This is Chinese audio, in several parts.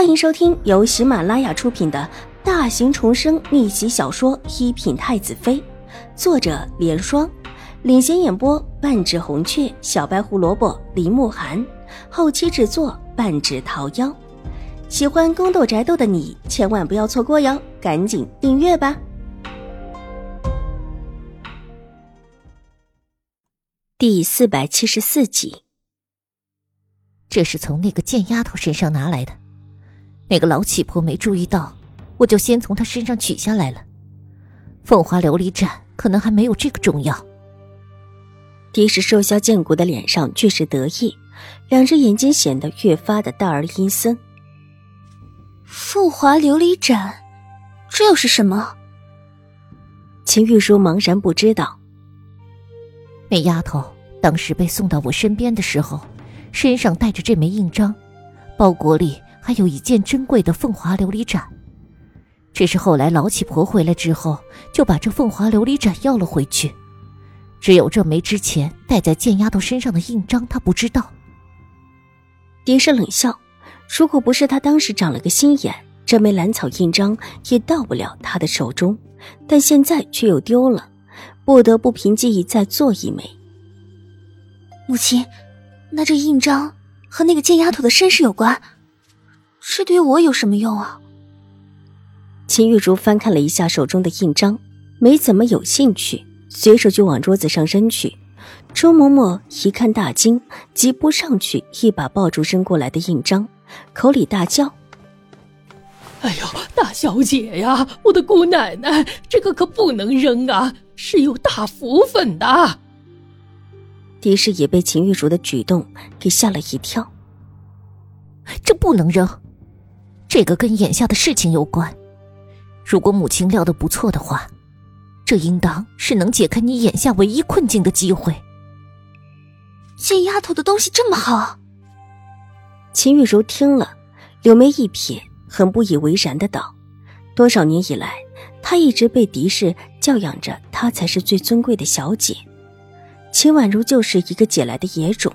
欢迎收听由喜马拉雅出品的大型重生逆袭小说《一品太子妃》，作者：莲霜，领衔演播：半指红雀、小白胡萝卜、林慕寒，后期制作：半指桃夭。喜欢宫斗宅斗的你千万不要错过哟，赶紧订阅吧！第四百七十四集，这是从那个贱丫头身上拿来的。那个老乞婆没注意到，我就先从她身上取下来了。凤华琉璃盏可能还没有这个重要。狄氏瘦削见骨的脸上俱是得意，两只眼睛显得越发的大而阴森。凤华琉璃盏，这又是什么？秦玉茹茫然不知道。那丫头当时被送到我身边的时候，身上带着这枚印章，包裹里。还有一件珍贵的凤华琉璃盏，只是后来老乞婆回来之后，就把这凤华琉璃盏要了回去。只有这枚之前戴在贱丫头身上的印章，她不知道。狄氏冷笑：“如果不是他当时长了个心眼，这枚兰草印章也到不了他的手中。但现在却又丢了，不得不凭记忆再做一枚。”母亲，那这印章和那个贱丫头的身世有关？这对我有什么用啊？秦玉茹翻看了一下手中的印章，没怎么有兴趣，随手就往桌子上扔去。周嬷嬷一看大惊，急扑上去，一把抱住扔过来的印章，口里大叫：“哎呦，大小姐呀，我的姑奶奶，这个可不能扔啊，是有大福分的。”狄氏也被秦玉茹的举动给吓了一跳，这不能扔。这个跟眼下的事情有关，如果母亲料的不错的话，这应当是能解开你眼下唯一困境的机会。这丫头的东西这么好，秦玉柔听了，柳眉一撇，很不以为然的道：“多少年以来，她一直被狄氏教养着，她才是最尊贵的小姐。秦婉如就是一个捡来的野种，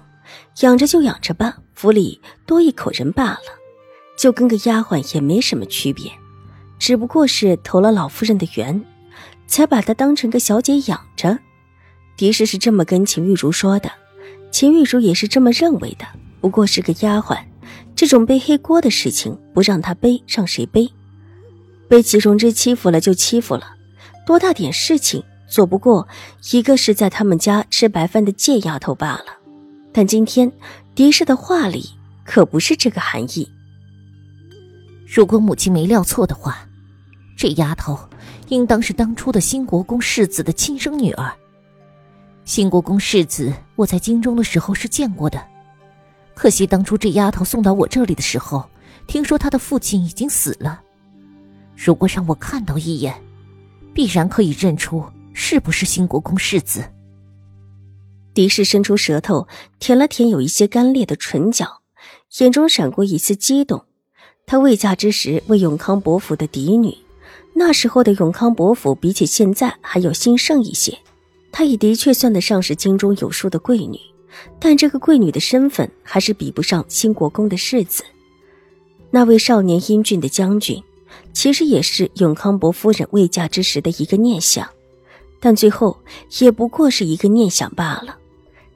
养着就养着吧，府里多一口人罢了。”就跟个丫鬟也没什么区别，只不过是投了老夫人的缘，才把她当成个小姐养着。狄氏是这么跟秦玉茹说的，秦玉茹也是这么认为的。不过是个丫鬟，这种背黑锅的事情不让她背，让谁背？被祁荣之欺负了就欺负了，多大点事情做不过一个是在他们家吃白饭的贱丫头罢了。但今天狄氏的话里可不是这个含义。如果母亲没料错的话，这丫头应当是当初的新国公世子的亲生女儿。新国公世子，我在京中的时候是见过的，可惜当初这丫头送到我这里的时候，听说她的父亲已经死了。如果让我看到一眼，必然可以认出是不是新国公世子。狄氏伸出舌头舔了舔有一些干裂的唇角，眼中闪过一丝激动。她未嫁之时为永康伯府的嫡女，那时候的永康伯府比起现在还要兴盛一些。她也的确算得上是京中有数的贵女，但这个贵女的身份还是比不上新国公的世子。那位少年英俊的将军，其实也是永康伯夫人未嫁之时的一个念想，但最后也不过是一个念想罢了。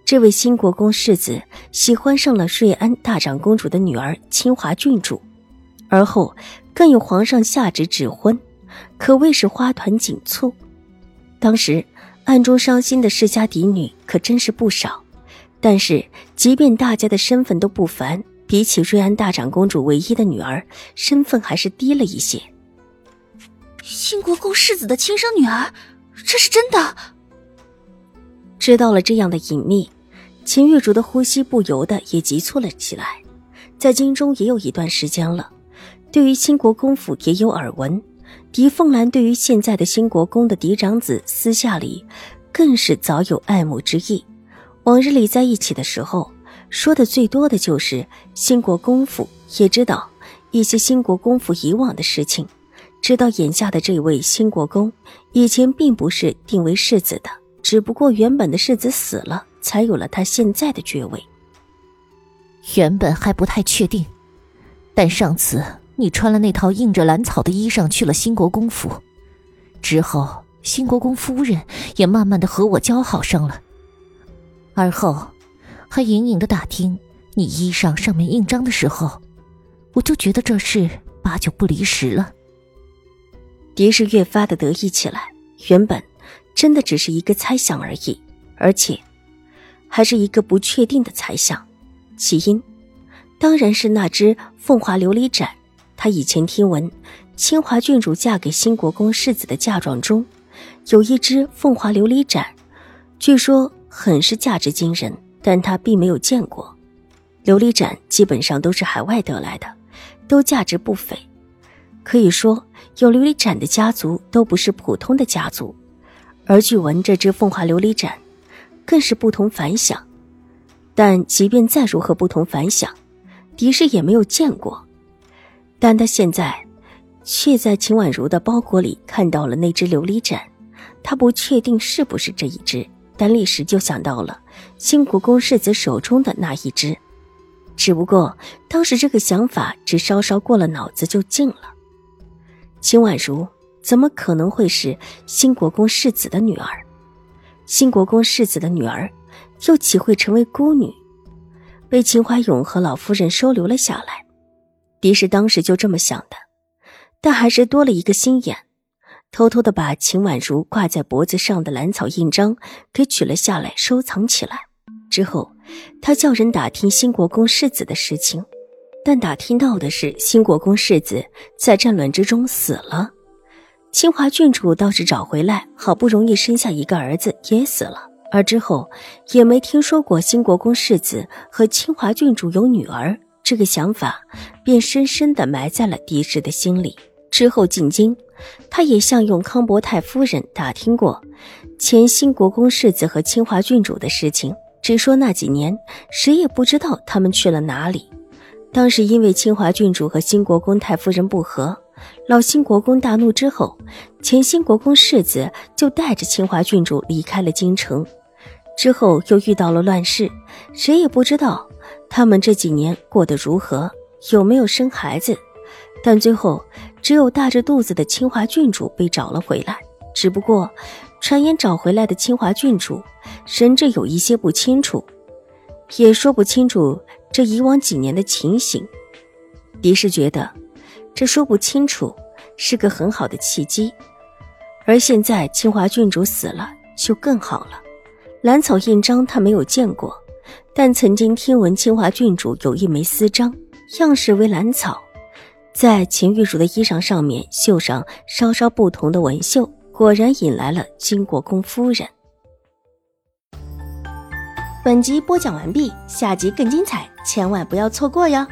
这位新国公世子喜欢上了瑞安大长公主的女儿清华郡主。而后，更有皇上下旨指婚，可谓是花团锦簇。当时暗中伤心的世家嫡女可真是不少。但是，即便大家的身份都不凡，比起瑞安大长公主唯一的女儿，身份还是低了一些。兴国公世子的亲生女儿，这是真的。知道了这样的隐秘，秦玉竹的呼吸不由得也急促了起来。在京中也有一段时间了。对于兴国公府也有耳闻，狄凤兰对于现在的兴国公的嫡长子，私下里更是早有爱慕之意。往日里在一起的时候，说的最多的就是兴国公府，也知道一些兴国公府以往的事情，知道眼下的这位兴国公以前并不是定为世子的，只不过原本的世子死了，才有了他现在的爵位。原本还不太确定。但上次你穿了那套印着兰草的衣裳去了兴国公府，之后兴国公夫人也慢慢的和我交好上了，而后还隐隐的打听你衣裳上面印章的时候，我就觉得这事八九不离十了。狄氏越发的得意起来，原本真的只是一个猜想而已，而且还是一个不确定的猜想，起因。当然是那只凤华琉璃盏。他以前听闻，清华郡主嫁给新国公世子的嫁妆中，有一只凤华琉璃盏，据说很是价值惊人，但他并没有见过。琉璃盏基本上都是海外得来的，都价值不菲。可以说，有琉璃盏的家族都不是普通的家族，而据闻这只凤华琉璃盏，更是不同凡响。但即便再如何不同凡响，狄氏也没有见过，但他现在却在秦婉如的包裹里看到了那只琉璃盏，他不确定是不是这一只，但立时就想到了新国公世子手中的那一只，只不过当时这个想法只稍稍过了脑子就静了。秦婉如怎么可能会是新国公世子的女儿？新国公世子的女儿又岂会成为孤女？被秦怀勇和老夫人收留了下来，狄氏当时就这么想的，但还是多了一个心眼，偷偷的把秦婉如挂在脖子上的兰草印章给取了下来，收藏起来。之后，他叫人打听新国公世子的事情，但打听到的是新国公世子在战乱之中死了，清华郡主倒是找回来，好不容易生下一个儿子也死了。而之后也没听说过新国公世子和清华郡主有女儿，这个想法便深深的埋在了狄氏的心里。之后进京，他也向永康伯太夫人打听过前新国公世子和清华郡主的事情，只说那几年谁也不知道他们去了哪里。当时因为清华郡主和新国公太夫人不和，老新国公大怒之后，前新国公世子就带着清华郡主离开了京城。之后又遇到了乱世，谁也不知道他们这几年过得如何，有没有生孩子。但最后只有大着肚子的清华郡主被找了回来。只不过，传言找回来的清华郡主神志有一些不清楚，也说不清楚这以往几年的情形。狄氏觉得，这说不清楚是个很好的契机。而现在清华郡主死了，就更好了。兰草印章他没有见过，但曾经听闻清华郡主有一枚私章，样式为兰草，在秦玉茹的衣裳上面绣上稍稍不同的纹绣，果然引来了金国公夫人。本集播讲完毕，下集更精彩，千万不要错过哟。